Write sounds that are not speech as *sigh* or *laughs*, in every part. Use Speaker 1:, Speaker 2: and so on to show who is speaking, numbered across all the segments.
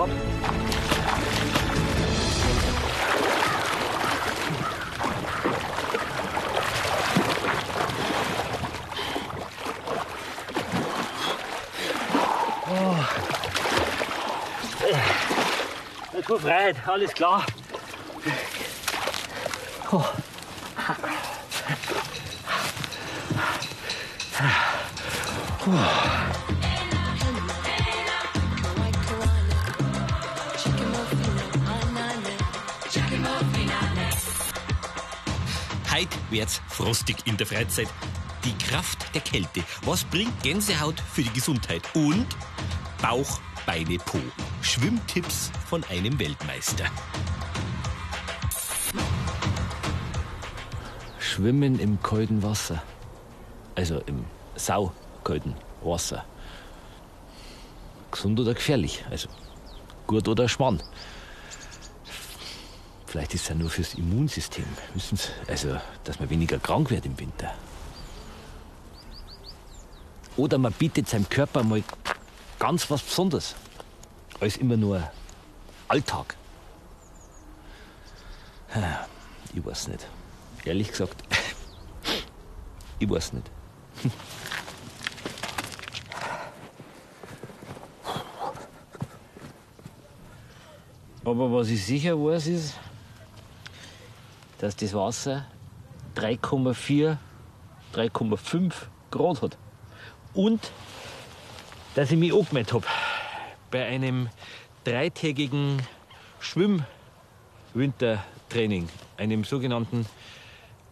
Speaker 1: Hopp. Oh. Jeg tror
Speaker 2: Fred. Alles klar. Wird's frostig in der Freizeit. Die Kraft der Kälte. Was bringt Gänsehaut für die Gesundheit? Und Bauch, Beine, Po. Schwimmtipps von einem Weltmeister.
Speaker 3: Schwimmen im kalten Wasser. Also im saukalten Wasser. Gesund oder gefährlich? Also gut oder Schmarrn? Vielleicht ist es ja nur fürs Immunsystem. Wissen Sie? Also, dass man weniger krank wird im Winter. Oder man bietet seinem Körper mal ganz was Besonderes. Als immer nur Alltag. Ich weiß nicht. Ehrlich gesagt, *laughs* ich weiß nicht. *laughs* Aber was ich sicher weiß, ist, dass das Wasser 3,4, 3,5 Grad hat. Und dass ich mich angemeldet habe bei einem dreitägigen Schwimm-Wintertraining, einem sogenannten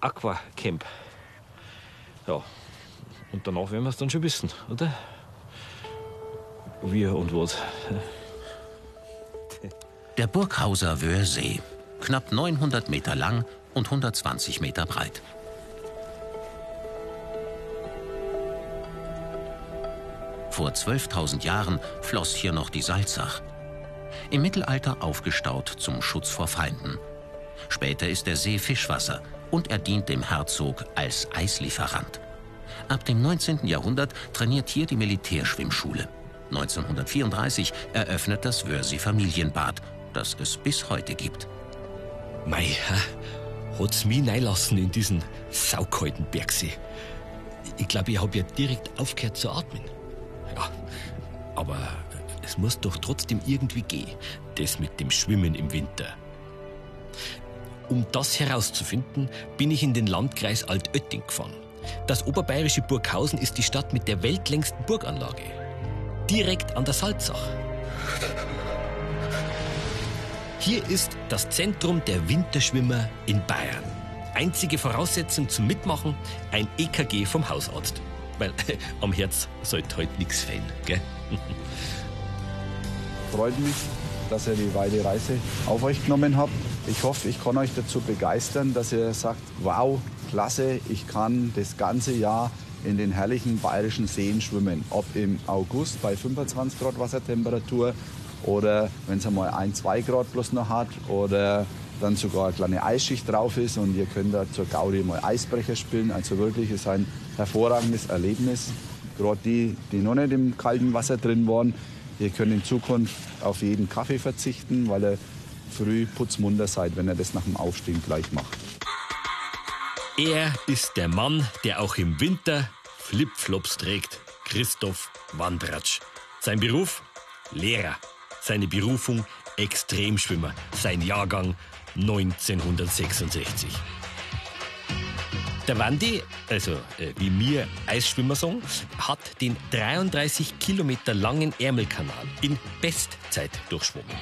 Speaker 3: Aquacamp. Ja, und danach werden wir es dann schon wissen, oder? Wie und was.
Speaker 4: Der Burghauser Wöhrsee, knapp 900 Meter lang und 120 Meter breit. Vor 12.000 Jahren floss hier noch die Salzach. Im Mittelalter aufgestaut zum Schutz vor Feinden. Später ist der See Fischwasser und er dient dem Herzog als Eislieferant. Ab dem 19. Jahrhundert trainiert hier die Militärschwimmschule. 1934 eröffnet das Wörsee Familienbad, das es bis heute gibt.
Speaker 2: Mei, hat's mich reinlassen in diesen saukalten Bergsee. Ich glaube, ich habe ja direkt aufgehört zu atmen. Ja, aber es muss doch trotzdem irgendwie gehen, das mit dem Schwimmen im Winter. Um das herauszufinden, bin ich in den Landkreis Altötting gefahren. Das oberbayerische Burghausen ist die Stadt mit der weltlängsten Burganlage. Direkt an der Salzach. Hier ist das Zentrum der Winterschwimmer in Bayern. Einzige Voraussetzung zum Mitmachen, ein EKG vom Hausarzt. Weil *laughs* am Herz sollte halt nichts fehlen, gell? *laughs*
Speaker 5: Freut mich, dass ihr die weite Reise auf euch genommen habt. Ich hoffe, ich kann euch dazu begeistern, dass ihr sagt, wow, klasse, ich kann das ganze Jahr in den herrlichen bayerischen Seen schwimmen. Ob im August bei 25 Grad Wassertemperatur oder wenn es einmal ein, zwei Grad plus noch hat oder dann sogar eine kleine Eisschicht drauf ist und ihr könnt da zur Gaudi mal Eisbrecher spielen. Also wirklich, ist ein hervorragendes Erlebnis. Gerade die, die noch nicht im kalten Wasser drin waren, ihr könnt in Zukunft auf jeden Kaffee verzichten, weil ihr früh putzmunter seid, wenn ihr das nach dem Aufstehen gleich macht.
Speaker 2: Er ist der Mann, der auch im Winter Flipflops trägt. Christoph Wandratsch. Sein Beruf? Lehrer. Seine Berufung? Extremschwimmer. Sein Jahrgang 1966. Der Wandi, also äh, wie mir Eisschwimmer sagen, hat den 33 Kilometer langen Ärmelkanal in Bestzeit durchschwommen.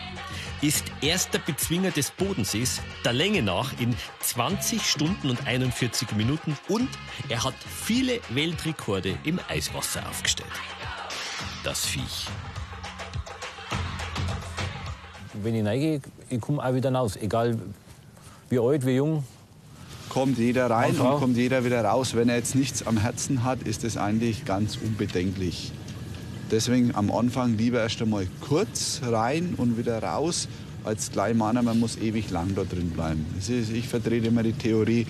Speaker 2: Ist erster Bezwinger des Bodensees der Länge nach in 20 Stunden und 41 Minuten und er hat viele Weltrekorde im Eiswasser aufgestellt. Das Viech.
Speaker 3: Wenn ich reingehe, ich komme auch wieder raus. Egal wie alt, wie jung.
Speaker 5: Kommt jeder rein
Speaker 3: Und
Speaker 5: und kommt jeder wieder raus. Wenn er jetzt nichts am Herzen hat, ist das eigentlich ganz unbedenklich. Deswegen am Anfang lieber erst einmal kurz rein und wieder raus, als gleich meinen, man muss ewig lang da drin bleiben. Ist, ich vertrete immer die Theorie,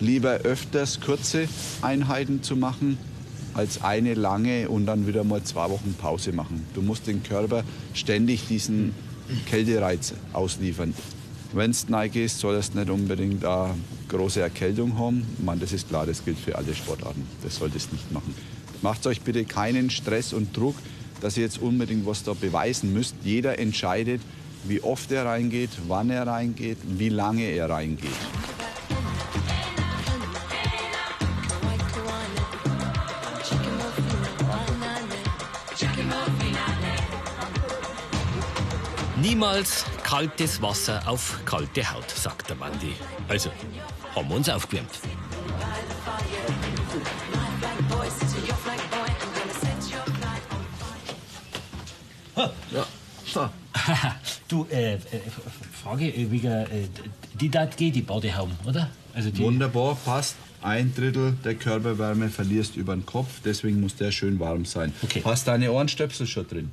Speaker 5: lieber öfters kurze Einheiten zu machen, als eine lange und dann wieder mal zwei Wochen Pause machen. Du musst den Körper ständig diesen Kältereiz ausliefern. Wenn du reingehst, solltest du nicht unbedingt eine große Erkältung haben. Meine, das ist klar, das gilt für alle Sportarten. Das solltest du nicht machen. Macht euch bitte keinen Stress und Druck, dass ihr jetzt unbedingt was da beweisen müsst. Jeder entscheidet wie oft er reingeht, wann er reingeht, wie lange er reingeht.
Speaker 2: Niemals kaltes Wasser auf kalte Haut, sagt der Mandy. Also, haben wir uns aufgewärmt. *laughs* du, äh, äh, Frage äh, wegen, äh, die dat geht, die Badehaum, oder?
Speaker 5: Also die Wunderbar, passt. Ein Drittel der Körperwärme verlierst über den Kopf, deswegen muss der schön warm sein. Okay. Hast deine Ohrenstöpsel schon drin?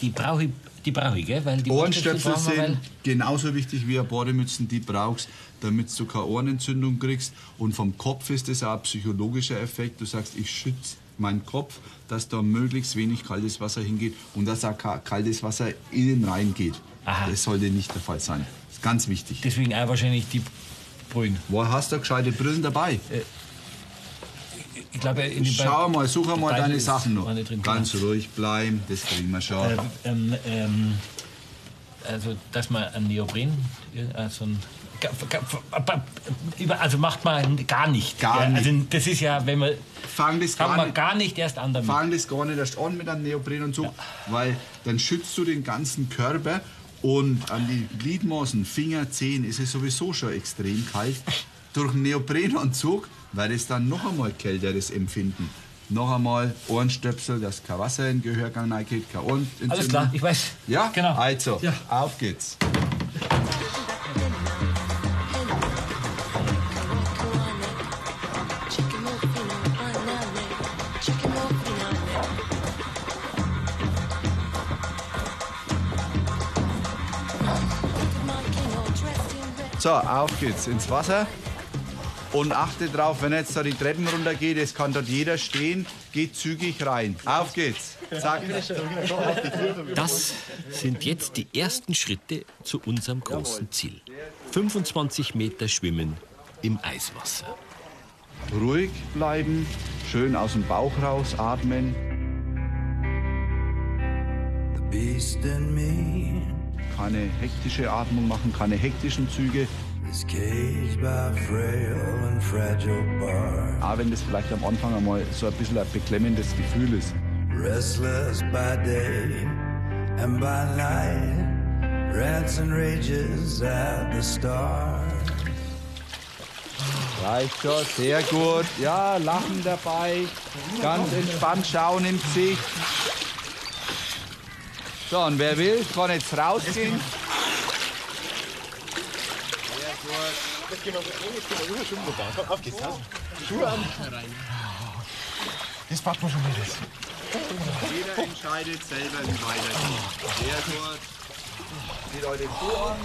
Speaker 2: Die brauche ich, die brauch ich, gell?
Speaker 5: Weil die Ohrenstöpsel sind genauso wichtig wie Bademützen, die brauchst, damit du keine Ohrenentzündung kriegst. Und vom Kopf ist das auch ein psychologischer Effekt. Du sagst, ich schütze meinen Kopf, dass da möglichst wenig kaltes Wasser hingeht und dass auch kaltes Wasser innen reingeht. Aha. Das sollte nicht der Fall sein. Das ist ganz wichtig.
Speaker 2: Deswegen auch wahrscheinlich die Brillen.
Speaker 5: Wo hast du gescheite Brillen dabei? Äh,
Speaker 2: ich glaube, in
Speaker 5: Schau mal, such mal deine Sachen noch. Ganz ruhig bleiben, das kriegen wir schon. Ähm, ähm, ähm,
Speaker 2: also, dass man ein Neopren, also ein also macht man gar nicht.
Speaker 5: Gar nicht. Also
Speaker 2: das ist ja, wenn man.
Speaker 5: Fang das gar,
Speaker 2: nicht, gar nicht erst an damit.
Speaker 5: Fang das gar nicht erst an mit einem Neoprenanzug, ja. weil dann schützt du den ganzen Körper und an die Gliedmaßen, Finger, Zehen ist es sowieso schon extrem kalt. *laughs* Durch einen Neoprenanzug weil es dann noch einmal kälteres Empfinden. Noch einmal Ohrenstöpsel, dass kein Wasser in den Gehörgang reingeht, kein Ohrenentzündung.
Speaker 2: Alles klar, ich weiß.
Speaker 5: Ja? Genau. Also, ja. auf geht's. So, auf geht's ins Wasser. Und achte drauf, wenn jetzt da die Treppen runtergeht, es kann dort jeder stehen, geht zügig rein. Auf geht's. Zack.
Speaker 2: Das sind jetzt die ersten Schritte zu unserem großen Ziel. 25 Meter Schwimmen im Eiswasser.
Speaker 5: Ruhig bleiben, schön aus dem Bauch raus atmen. Keine hektische Atmung machen, keine hektischen Züge. Auch wenn das vielleicht am Anfang einmal so ein bisschen ein beklemmendes Gefühl ist. Restless by day and by night, rants and rages at the start. Reicht schon, sehr gut. Ja, Lachen dabei, ganz entspannt schauen im Gesicht. So, und wer will, kann jetzt rausgehen. Jetzt gehen wir jetzt gehen wir rüber, wir da. Auf geht's. Schuhe an. Das packt man schon mit. Jeder entscheidet selber, wie weitergeht. Sehr gut. Zieht euch den Schuh an.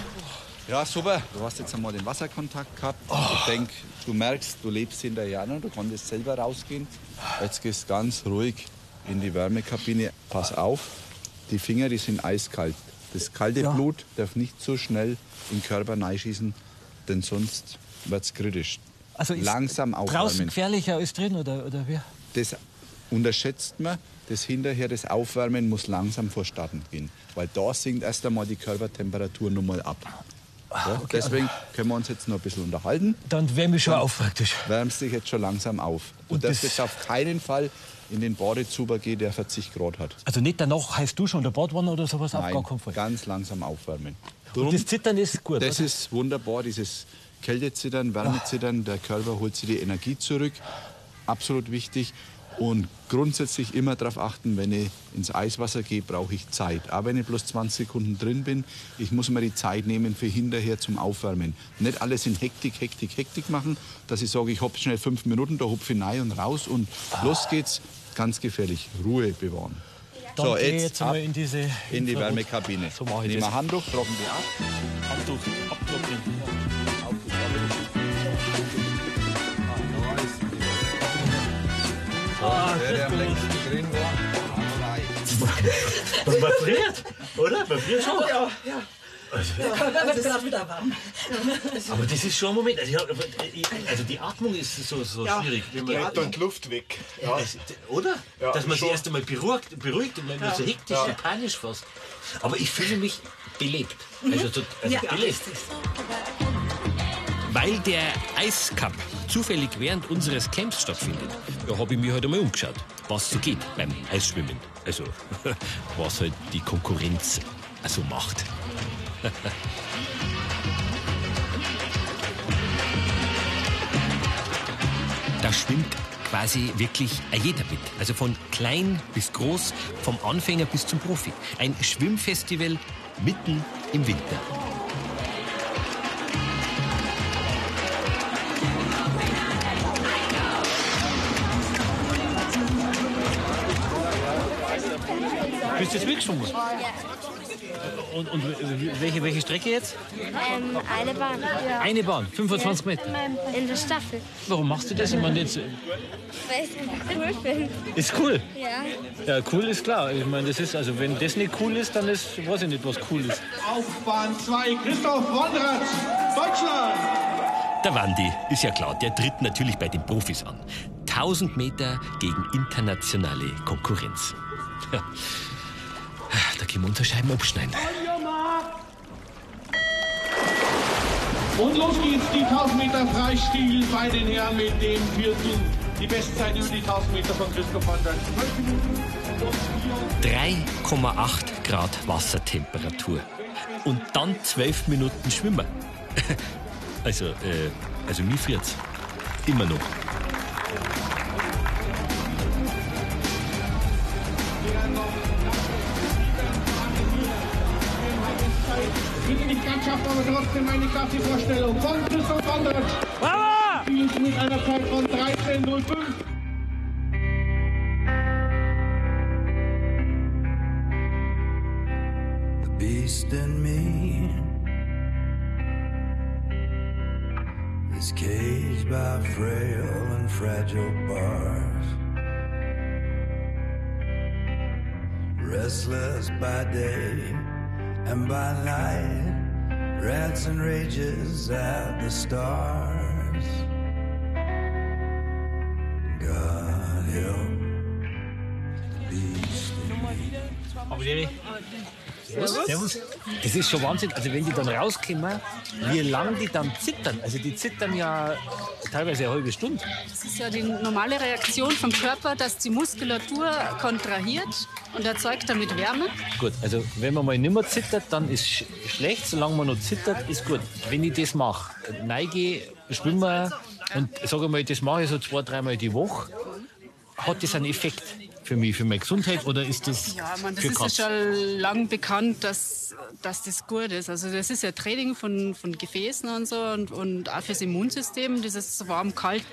Speaker 5: Ja, super. Du hast jetzt einmal den Wasserkontakt gehabt. Ich denke, du merkst, du lebst hinterher noch. Du konntest selber rausgehen. Jetzt gehst du ganz ruhig in die Wärmekabine. Pass auf, die Finger, die sind eiskalt. Das kalte ja. Blut darf nicht so schnell in den Körper schießen denn sonst wird es kritisch.
Speaker 2: Also ist langsam aufwärmen. Draußen gefährlicher als drin oder, oder wie?
Speaker 5: Das unterschätzt man. Das hinterher, das Aufwärmen muss langsam vorstatten gehen. Weil da sinkt erst einmal die Körpertemperatur nochmal ab. Ja, okay, deswegen können wir uns jetzt noch ein bisschen unterhalten.
Speaker 2: Dann wärme ich schon auf praktisch.
Speaker 5: Wärmst dich jetzt schon langsam auf. Und, Und das jetzt auf keinen Fall in den Badezuber geht, der 40 Grad hat.
Speaker 2: Also nicht danach heißt du schon der Badwanne oder sowas
Speaker 5: Nein, auf gar ganz langsam aufwärmen.
Speaker 2: Drum, Und das Zittern ist gut,
Speaker 5: Das oder? ist wunderbar, dieses Kältezittern, Wärmezittern. Der Körper holt sich die Energie zurück. Absolut wichtig. Und grundsätzlich immer darauf achten, wenn ich ins Eiswasser gehe, brauche ich Zeit. Aber wenn ich bloß 20 Sekunden drin bin, ich muss mir die Zeit nehmen für hinterher zum Aufwärmen. Nicht alles in Hektik, Hektik, Hektik machen, dass ich sage, ich hopfe schnell fünf Minuten, da hopfe ich rein und raus und los geht's. Ganz gefährlich. Ruhe bewahren.
Speaker 2: Dann so, jetzt, jetzt ab in, diese
Speaker 5: in die Wärmekabine. So mache ich Nehmen wir Handtuch, trocken wir ab. Handtuch, abtrocknen.
Speaker 2: Ah, der, der am längsten drin war, Man friert, oder? Man friert schon. Ja, ja.
Speaker 1: Wird gerade wieder warm.
Speaker 3: Aber das ist schon ein Moment. Also, hab- also die Atmung ist so, so
Speaker 1: Ja,
Speaker 3: schwierig. Wenn
Speaker 1: die
Speaker 3: man,
Speaker 6: die Luft weg. Ja.
Speaker 3: Es- oder?
Speaker 6: Ja,
Speaker 3: Dass man sich erst einmal beruhigt, beruhigt und man wird so hektisch und panisch fast. Aber ich fühle mich belebt. Also, so, also
Speaker 1: Ja,
Speaker 3: belebt.
Speaker 2: Weil der Eiscup zufällig während unseres Camps stattfindet, da habe ich mir halt einmal umgeschaut, was so geht beim Eisschwimmen. Also, *laughs* was halt die Konkurrenz also macht. *laughs* da schwimmt quasi wirklich jeder mit. Also von klein bis groß, vom Anfänger bis zum Profi. Ein Schwimmfestival mitten im Winter.
Speaker 3: Bist du jetzt mitgeschwommen? Und, und welche, welche Strecke jetzt?
Speaker 7: Ähm, eine Bahn.
Speaker 3: Eine Bahn, 25 Meter.
Speaker 7: In der Staffel.
Speaker 3: Warum machst du das? Ich meine, jetzt
Speaker 7: Weil ich es cool finde.
Speaker 3: ist cool.
Speaker 7: Ja.
Speaker 3: Ja, cool ist klar. Ich meine, das ist, also wenn das nicht cool ist, dann ist, weiß ich nicht, was cool ist.
Speaker 8: Auf Bahn 2 Christoph Wondratz, Deutschland.
Speaker 2: Der Wandi ist ja klar, der tritt natürlich bei den Profis an. 1000 Meter gegen internationale Konkurrenz. Ja. Da können wir unsere Scheiben abschneiden.
Speaker 8: Und los geht's, die 1000 Meter Freistil bei den Herren mit dem vierten. Die Bestzeit über die 1000 Meter von Christoph Wondratz. 12 Minuten und
Speaker 2: 3,8 Grad Wassertemperatur. Und dann 12 Minuten Schwimmen. *laughs* Also, äh, also mir friert's. Immer noch.
Speaker 8: Bitte nicht ganz schafft, aber trotzdem eine klasse Vorstellung von Christoph Wondratz. Spielt mit einer Zeit von 13.05.
Speaker 9: the beast in me is caged by frail and fragile bars. Restless by day and by night, rants and rages at the stars. God help
Speaker 3: Aber die, Servus. Das ist schon Wahnsinn. Also wenn die dann rauskommen, wie lange die dann zittern. Also die zittern ja teilweise eine halbe Stunde.
Speaker 10: Das ist ja die normale Reaktion vom Körper, dass die Muskulatur kontrahiert und erzeugt damit Wärme.
Speaker 3: Gut, also wenn man mal nicht mehr zittert, dann ist sch schlecht. Solange man noch zittert, ist gut. Wenn ich das mache, neige, schwimme und sage mal, das mache ich so zwei, dreimal die Woche, hat das einen Effekt für mich, für meine Gesundheit oder ist das
Speaker 10: Ja, man, das ist ja schon lang bekannt, dass, dass das gut ist. Also das ist ja Training von, von Gefäßen und so und, und auch fürs Immunsystem, dieses warm-kalt.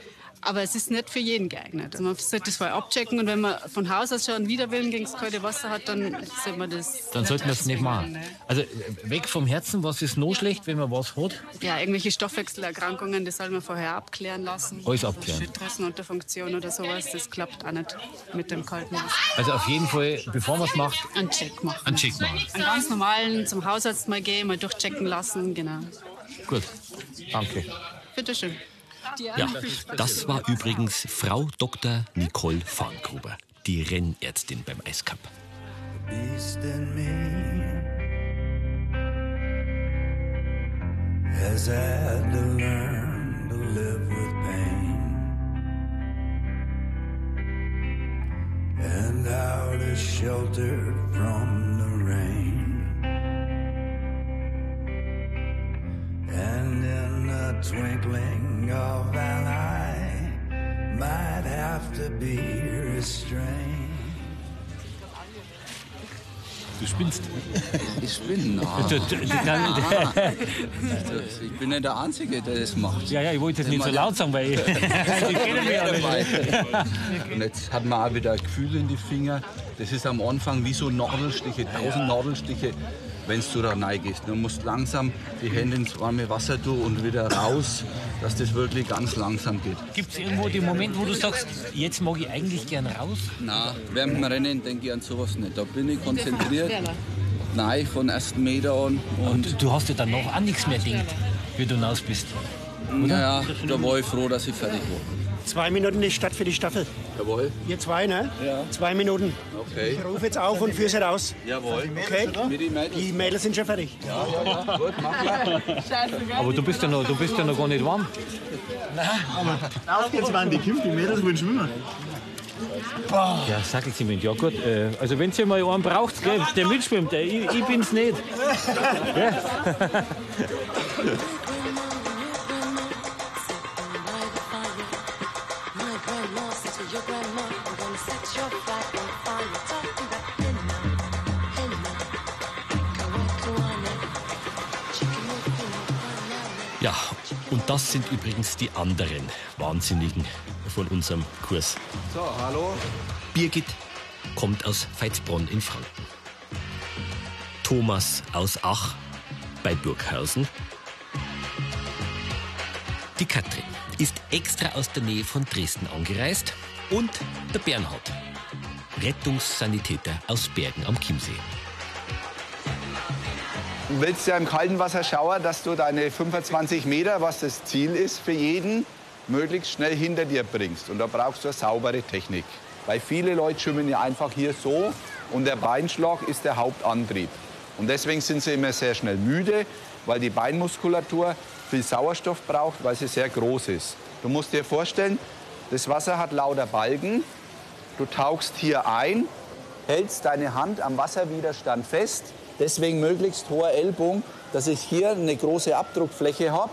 Speaker 10: Aber es ist nicht für jeden geeignet. Also man sollte das vorher abchecken und wenn man von Haus aus schon einen Widerwillen gegen das kalte Wasser hat, dann sollte man das
Speaker 3: Dann sollten wir es nicht machen. Also äh, weg vom Herzen, was ist noch schlecht, wenn man was hat?
Speaker 10: Ja, irgendwelche Stoffwechselerkrankungen, das soll man vorher abklären lassen.
Speaker 3: Alles abklären.
Speaker 10: Schilddrüsenunterfunktion oder sowas, das klappt auch nicht mit dem kalten Wasser.
Speaker 3: Also auf jeden Fall, bevor man es macht,
Speaker 10: Einen Check machen.
Speaker 3: einen Check machen.
Speaker 10: Einen ganz normalen zum Hausarzt mal gehen, mal durchchecken lassen, genau.
Speaker 3: Gut, danke.
Speaker 10: Bitteschön.
Speaker 2: Ja, das war übrigens Frau Dr. Nicole Farngruber, die Rennärztin beim Eiscup.
Speaker 9: beast in me has had to learn to live with pain and how to shelter from the rain. And in the twinkling of an eye, might have to be restrained.
Speaker 2: Du spinnst.
Speaker 11: Ich *laughs*
Speaker 3: du- du- *laughs*
Speaker 11: Ich bin nicht der Einzige, der das macht.
Speaker 3: Ja, ja, ich wollte das nicht so laut sagen, weil *laughs* ich, ich kenne mich ja nicht.
Speaker 11: Und jetzt hat man auch wieder ein Gefühl in die Finger. Das ist am Anfang wie so Nadelstiche, tausend Nadelstiche, wenn du da reingehst. Du musst langsam die Hände ins warme Wasser tun und wieder raus, dass das wirklich ganz langsam geht.
Speaker 3: Gibt es irgendwo den Moment, wo du sagst, jetzt mag ich eigentlich gern raus?
Speaker 11: Na, während dem Rennen denke ich an sowas nicht. Da bin ich konzentriert nein, von ersten Meter an.
Speaker 3: Und du hast ja dann noch auch nichts mehr gedacht, wie du hinaus bist.
Speaker 11: Naja, da war ich froh, dass ich fertig war.
Speaker 6: Zwei Minuten ist Start für die Staffel.
Speaker 11: Jawohl.
Speaker 6: Ihr zwei, ne?
Speaker 11: Ja.
Speaker 6: Zwei Minuten.
Speaker 11: Okay.
Speaker 6: Ich rufe jetzt auf und führe sie raus.
Speaker 11: Jawohl.
Speaker 6: Okay? Die Mädels sind schon fertig.
Speaker 11: Ja, ja, ja. Gut, mach mal.
Speaker 3: Aber du bist ja noch, du bist ja noch gar nicht warm.
Speaker 12: Auf geht's, Mann, die Kimpf, die Mädels wollen schwimmen.
Speaker 3: Ja, sag ich Ihnen, ja gut. Äh, also wenn ihr mal einen braucht, gell, der mitschwimmt, äh, ich, ich bin's nicht. *laughs*
Speaker 2: Ja, *laughs* *laughs* und das sind übrigens die anderen Wahnsinnigen von unserem Kurs.
Speaker 5: So, hallo.
Speaker 2: Birgit kommt aus Veitsbronn in Franken. Thomas aus Ach bei Burghausen. Die Katrin ist extra aus der Nähe von Dresden angereist. Und der Bernhard, Rettungssanitäter aus Bergen am Chiemsee.
Speaker 5: Du willst ja im kalten Wasser schauen, dass du deine 25 Meter, was das Ziel ist für jeden, möglichst schnell hinter dir bringst. Und da brauchst du eine saubere Technik. Weil viele Leute schwimmen ja einfach hier so und der Beinschlag ist der Hauptantrieb. Und deswegen sind sie immer sehr schnell müde, weil die Beinmuskulatur viel Sauerstoff braucht, weil sie sehr groß ist. Du musst dir vorstellen, das Wasser hat lauter Balken. Du tauchst hier ein, hältst deine Hand am Wasserwiderstand fest. Deswegen möglichst hoher Ellbogen, dass ich hier eine große Abdruckfläche habe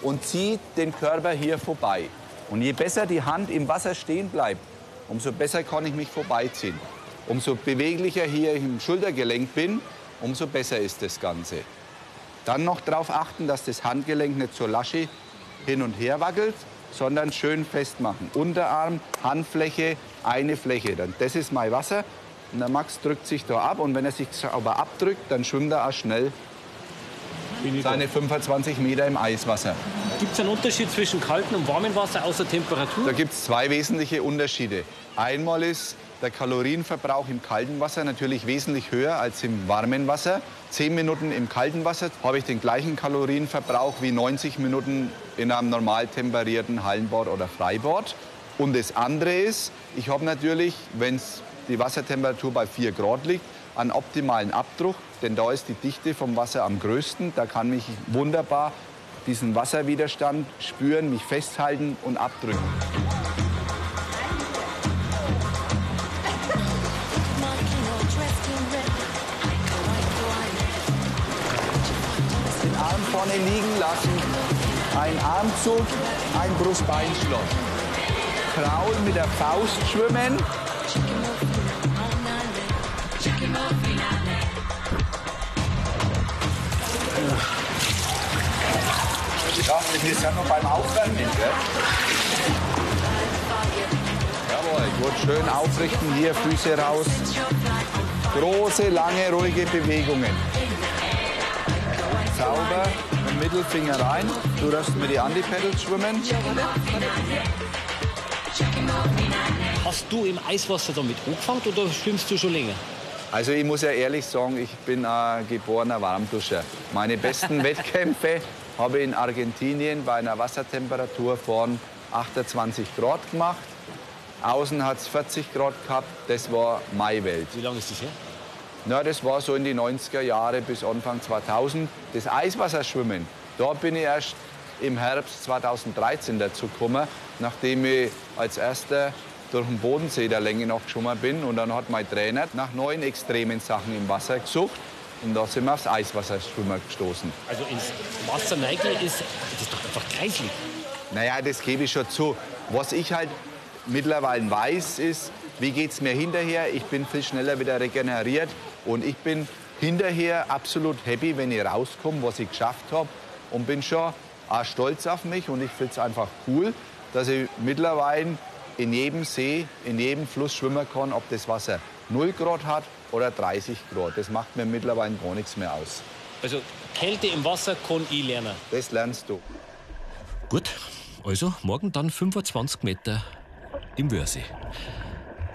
Speaker 5: und ziehe den Körper hier vorbei. Und je besser die Hand im Wasser stehen bleibt, umso besser kann ich mich vorbeiziehen. Umso beweglicher hier im Schultergelenk bin, umso besser ist das Ganze. Dann noch darauf achten, dass das Handgelenk nicht zur Lasche hin und her wackelt, sondern schön festmachen. Unterarm, Handfläche, eine Fläche. Das ist mein Wasser. Und der Max drückt sich da ab. Und wenn er sich aber abdrückt, dann schwimmt er auch schnell seine 25 Meter im Eiswasser.
Speaker 3: Gibt es einen Unterschied zwischen kaltem und warmem Wasser außer Temperatur?
Speaker 5: Da gibt es zwei wesentliche Unterschiede. Einmal ist der Kalorienverbrauch im kalten Wasser natürlich wesentlich höher als im warmen Wasser. Zehn Minuten im kalten Wasser habe ich den gleichen Kalorienverbrauch wie 90 Minuten in einem normal temperierten Hallenbad oder Freibad. Und das andere ist, ich habe natürlich, wenn die Wassertemperatur bei 4 Grad liegt, einen optimalen Abdruck, denn da ist die Dichte vom Wasser am größten. Da kann ich wunderbar diesen Wasserwiderstand spüren, mich festhalten und abdrücken. Den Arm vorne liegen lassen, ein Armzug, ein Brustbeinschloss. Kraul mit der Faust schwimmen. Ja, wir sind ja noch beim Aufwärmen, gell? Jawohl, gut, schön aufrichten, hier Füße raus. Große, lange, ruhige Bewegungen. Sauber, mit Mittelfinger rein. Du darfst mit die Anti-Pedals schwimmen.
Speaker 3: Hast du im Eiswasser damit angefangen oder schwimmst du schon länger?
Speaker 5: Also ich muss ja ehrlich sagen, ich bin ein geborener Warmduscher. Meine besten *laughs* Wettkämpfe habe in Argentinien bei einer Wassertemperatur von 28 Grad gemacht. Außen hat es 40 Grad gehabt, das war meine Welt.
Speaker 3: Wie lange ist das her?
Speaker 5: Na, das war so in die 90er Jahre bis Anfang 2000. Das Eiswasserschwimmen, da bin ich erst im Herbst 2013 dazu gekommen, nachdem ich als erster durch den Bodensee der Länge nach geschwommen bin. Und dann hat mein Trainer nach neuen extremen Sachen im Wasser gesucht. Und da sind wir aufs Eiswasserschwimmen gestoßen.
Speaker 3: Also ins Wasser neigen ist, das ist doch einfach kreislig.
Speaker 5: Naja, das gebe ich schon zu. Was ich halt mittlerweile weiß, ist, wie geht es mir hinterher. Ich bin viel schneller wieder regeneriert. Und ich bin hinterher absolut happy, wenn ich rauskomme, was ich geschafft habe. Und bin schon auch stolz auf mich. Und ich finde es einfach cool, dass ich mittlerweile in jedem See, in jedem Fluss schwimmen kann, ob das Wasser 0 Grad hat oder 30 Grad. Das macht mir mittlerweile gar nichts mehr aus.
Speaker 3: Also Kälte im Wasser kann ich lernen.
Speaker 5: Das lernst du.
Speaker 2: Gut, also morgen dann 25 Meter im Wörsee.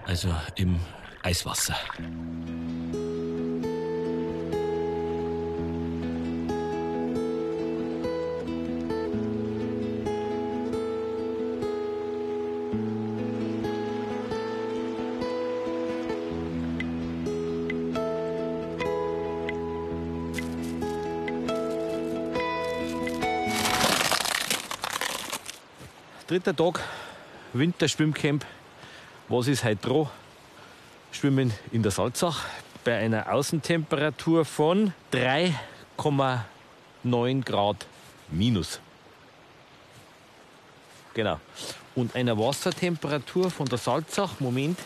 Speaker 2: Also im Eiswasser.
Speaker 3: Dritter Tag, Winterschwimmcamp. Was ist heute dran? Schwimmen in der Salzach bei einer Außentemperatur von 3,9 Grad minus. Genau. Und einer Wassertemperatur von der Salzach, Moment,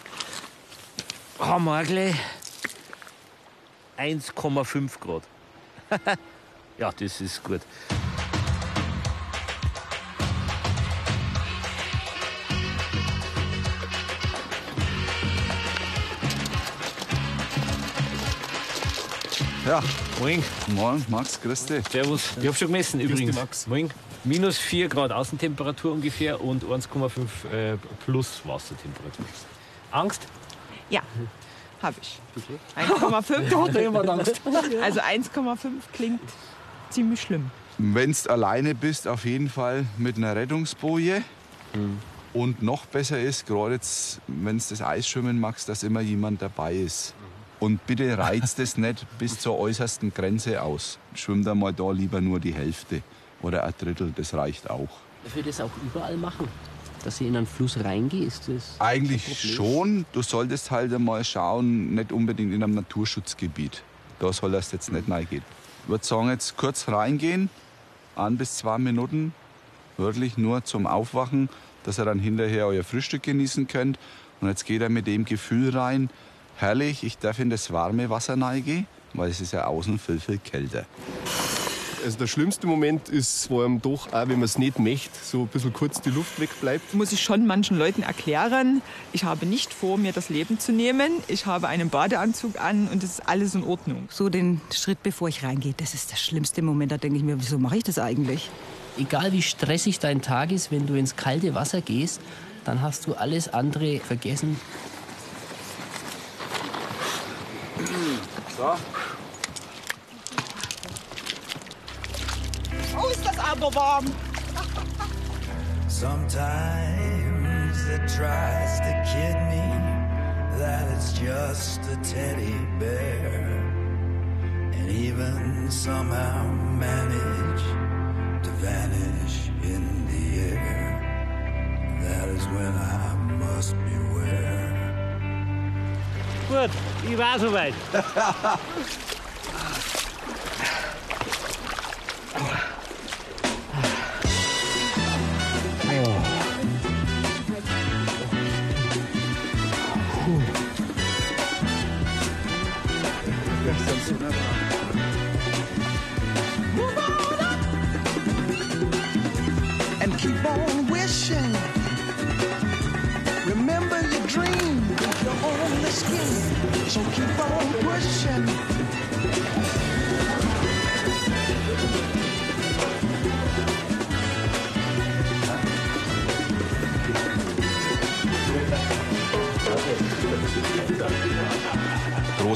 Speaker 3: haben wir gleich 1,5 Grad. *laughs* ja, das ist gut.
Speaker 5: Ja.
Speaker 3: Moin.
Speaker 5: Moin, Max, grüß dich.
Speaker 3: Servus. Ich habe schon gemessen übrigens.
Speaker 5: Max.
Speaker 3: Moin. Minus 4 Grad Außentemperatur ungefähr und 1,5 äh, plus Wassertemperatur. Angst?
Speaker 13: Ja, habe ich.
Speaker 3: Da hat er
Speaker 13: 1,5.
Speaker 3: jemand Angst. *laughs*
Speaker 13: Also 1,5 klingt ziemlich schlimm.
Speaker 5: Wenn du alleine bist, auf jeden Fall mit einer Rettungsboje. Und noch besser ist, gerade jetzt, wenn du das Eisschwimmen magst, dass immer jemand dabei ist. Und bitte reizt es nicht bis zur äußersten Grenze aus. Schwimm da mal da lieber nur die Hälfte oder ein Drittel, das reicht auch.
Speaker 14: Ich das auch überall machen? Dass ich in einen Fluss reingehe? Ist das
Speaker 5: Eigentlich schon. Du solltest halt einmal schauen, nicht unbedingt in einem Naturschutzgebiet. Da soll das jetzt nicht reingehen. Ich würde sagen, jetzt kurz reingehen, ein bis zwei Minuten, wirklich nur zum Aufwachen, dass ihr dann hinterher euer Frühstück genießen könnt. Und jetzt geht er mit dem Gefühl rein, herrlich, ich darf in das warme Wasser reingehen, weil es ist ja außen viel, viel kälter.
Speaker 15: Also der schlimmste Moment ist vor allem doch, auch wenn man es nicht möchte, so ein bisschen kurz die Luft wegbleibt.
Speaker 13: Muss ich schon manchen Leuten erklären, ich habe nicht vor, mir das Leben zu nehmen. Ich habe einen Badeanzug an und es ist alles in Ordnung.
Speaker 1: So den Schritt, bevor ich reingehe, das ist der schlimmste Moment. Da denke ich mir, wieso mache ich das eigentlich?
Speaker 14: Egal wie stressig dein Tag ist, wenn du ins kalte Wasser gehst, dann hast du alles andere vergessen.
Speaker 5: So.
Speaker 13: Oh, ist das aber warm.
Speaker 9: Sometimes it tries to kid me that it's just a teddy bear. And even somehow manage to vanish in the air. That is when I must beware.
Speaker 3: Gut, ich war soweit.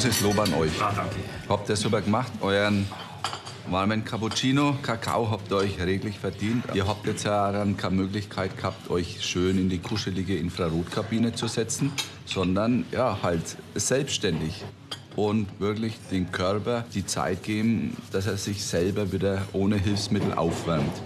Speaker 5: Großes Lob an euch. Habt ihr super gemacht. Euren warmen Cappuccino, Kakao habt ihr euch reglich verdient. Ihr habt jetzt ja dann keine Möglichkeit gehabt, euch schön in die kuschelige Infrarotkabine zu setzen, sondern ja, halt selbstständig. Und wirklich dem Körper die Zeit geben, dass er sich selber wieder ohne Hilfsmittel aufwärmt.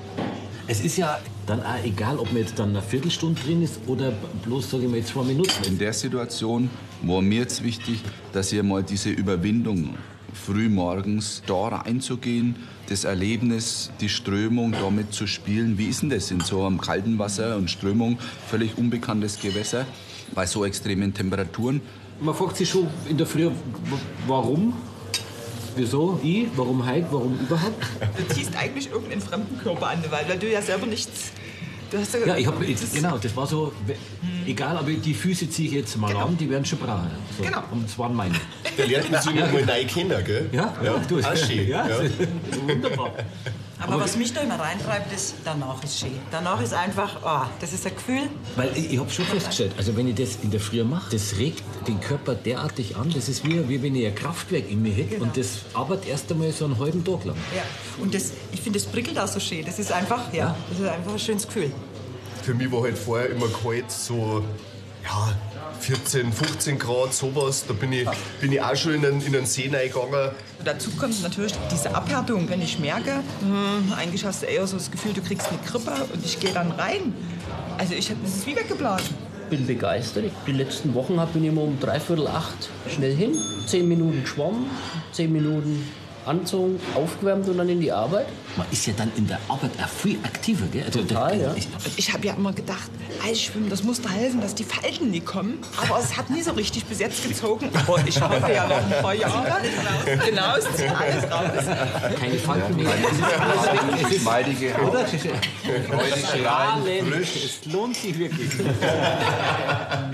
Speaker 2: Es ist ja dann auch egal, ob man jetzt dann eine Viertelstunde drin ist oder bloß, sage ich mal, zwei Minuten.
Speaker 5: In der Situation war mir jetzt wichtig, dass ihr mal diese Überwindung früh morgens da reinzugehen, das Erlebnis, die Strömung damit zu spielen. Wie ist denn das in so einem kalten Wasser und Strömung, völlig unbekanntes Gewässer, bei so extremen Temperaturen?
Speaker 2: Man fragt sich schon in der Früh, warum? Wieso? Ich? Warum heute? Warum überhaupt?
Speaker 13: Du ziehst eigentlich irgendeinen fremden Körper an, weil, weil du ja selber nichts. Du hast
Speaker 2: Ja, ich habe genau, das war so, egal, aber die Füße ziehe ich jetzt mal an, die werden schon brauchen. So.
Speaker 13: Genau.
Speaker 2: Und das waren meine.
Speaker 15: Der lernt uns immer mal neu kennen, gell?
Speaker 2: Ja, ja, du
Speaker 15: Ah, schön.
Speaker 2: Ja,
Speaker 15: Ja.
Speaker 2: wunderbar.
Speaker 1: Aber, was mich da immer reintreibt, ist, danach ist schön. Danach ist einfach, oh, das ist ein Gefühl.
Speaker 2: Weil ich, ich habe schon festgestellt, also wenn ich das in der Früh mache, das regt den Körper derartig an, das ist wie, wie wenn ich ein Kraftwerk in mir hätte und das arbeitet erst einmal so einen halben Tag lang.
Speaker 1: Ja. Und das, ich finde, das prickelt auch so schön. Das ist einfach, ja, das ist einfach ein schönes Gefühl.
Speaker 15: Für mich war halt vorher immer kalt so ja, 14, 15 Grad, sowas. Da bin ich, bin ich auch schon in den, in den See reingegangen.
Speaker 13: Dazu kommt natürlich diese Abhärtung. Wenn ich merke, hm, eigentlich hast du eher so das Gefühl, du kriegst eine Grippe und ich gehe dann rein. Also ich hab, das wie weggeblasen.
Speaker 14: bin begeistert. Die letzten Wochen bin ich immer um dreiviertel acht schnell hin, zehn Minuten geschwommen, zehn Minuten anzogen, aufgewärmt und dann in die Arbeit.
Speaker 2: Man ist ja dann in der Arbeit auch viel aktiver, gell? Also,
Speaker 14: Total, ja.
Speaker 2: Ich,
Speaker 13: ich habe ja immer gedacht, Eisschwimmen, das muss da helfen, dass die Falten nie kommen. Aber es hat nie so richtig bis jetzt gezogen. Aber ich hoffe ja noch ein paar Jahre. Genau, es zieht alles raus.
Speaker 2: keine Falten mehr.
Speaker 5: Geschmeidige Haut.
Speaker 3: Oder?
Speaker 5: Freudig rein, frisch.
Speaker 3: Es lohnt sich wirklich. *laughs*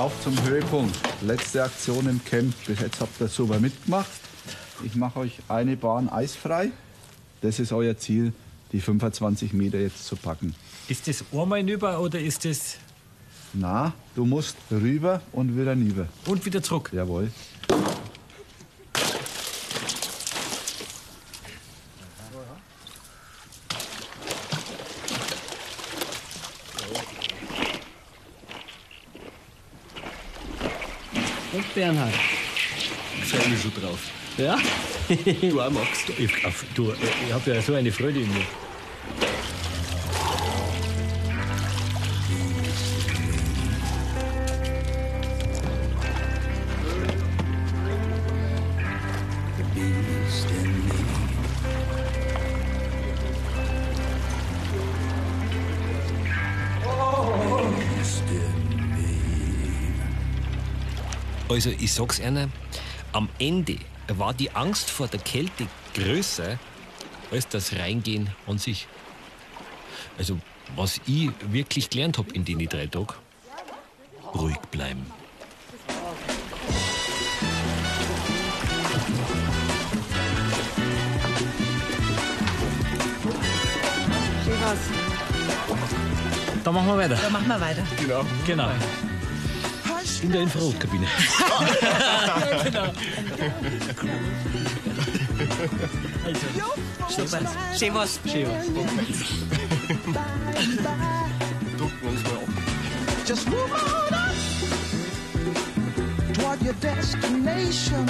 Speaker 5: Auf zum Höhepunkt. Letzte Aktion im Camp. Bis jetzt habt ihr super mitgemacht. Ich mache euch eine Bahn eisfrei. Das ist euer Ziel, die 25 Meter jetzt zu packen.
Speaker 3: Ist das einmal hinüber oder ist das.
Speaker 5: Na, du musst rüber und wieder rüber.
Speaker 3: Und wieder zurück?
Speaker 5: Jawohl.
Speaker 14: Und Bernhard.
Speaker 2: Ich freue mich schon drauf.
Speaker 14: Ja? *laughs*
Speaker 2: Du auch, Max.
Speaker 3: Ich, auf, du, ich habe ja so eine Freude in mir.
Speaker 2: Also, ich sag's einer, am Ende war die Angst vor der Kälte größer als das Reingehen an sich. Also, was ich wirklich gelernt habe in den drei Tagen, ruhig bleiben.
Speaker 3: Da machen wir weiter.
Speaker 1: Da machen wir weiter.
Speaker 15: Genau.
Speaker 3: Genau.
Speaker 2: In der Infrarotkabine.
Speaker 3: genau.
Speaker 1: Super. Schön was.
Speaker 3: Schön was.
Speaker 15: Drucken wir uns mal ab.
Speaker 9: Just move on up toward your destination.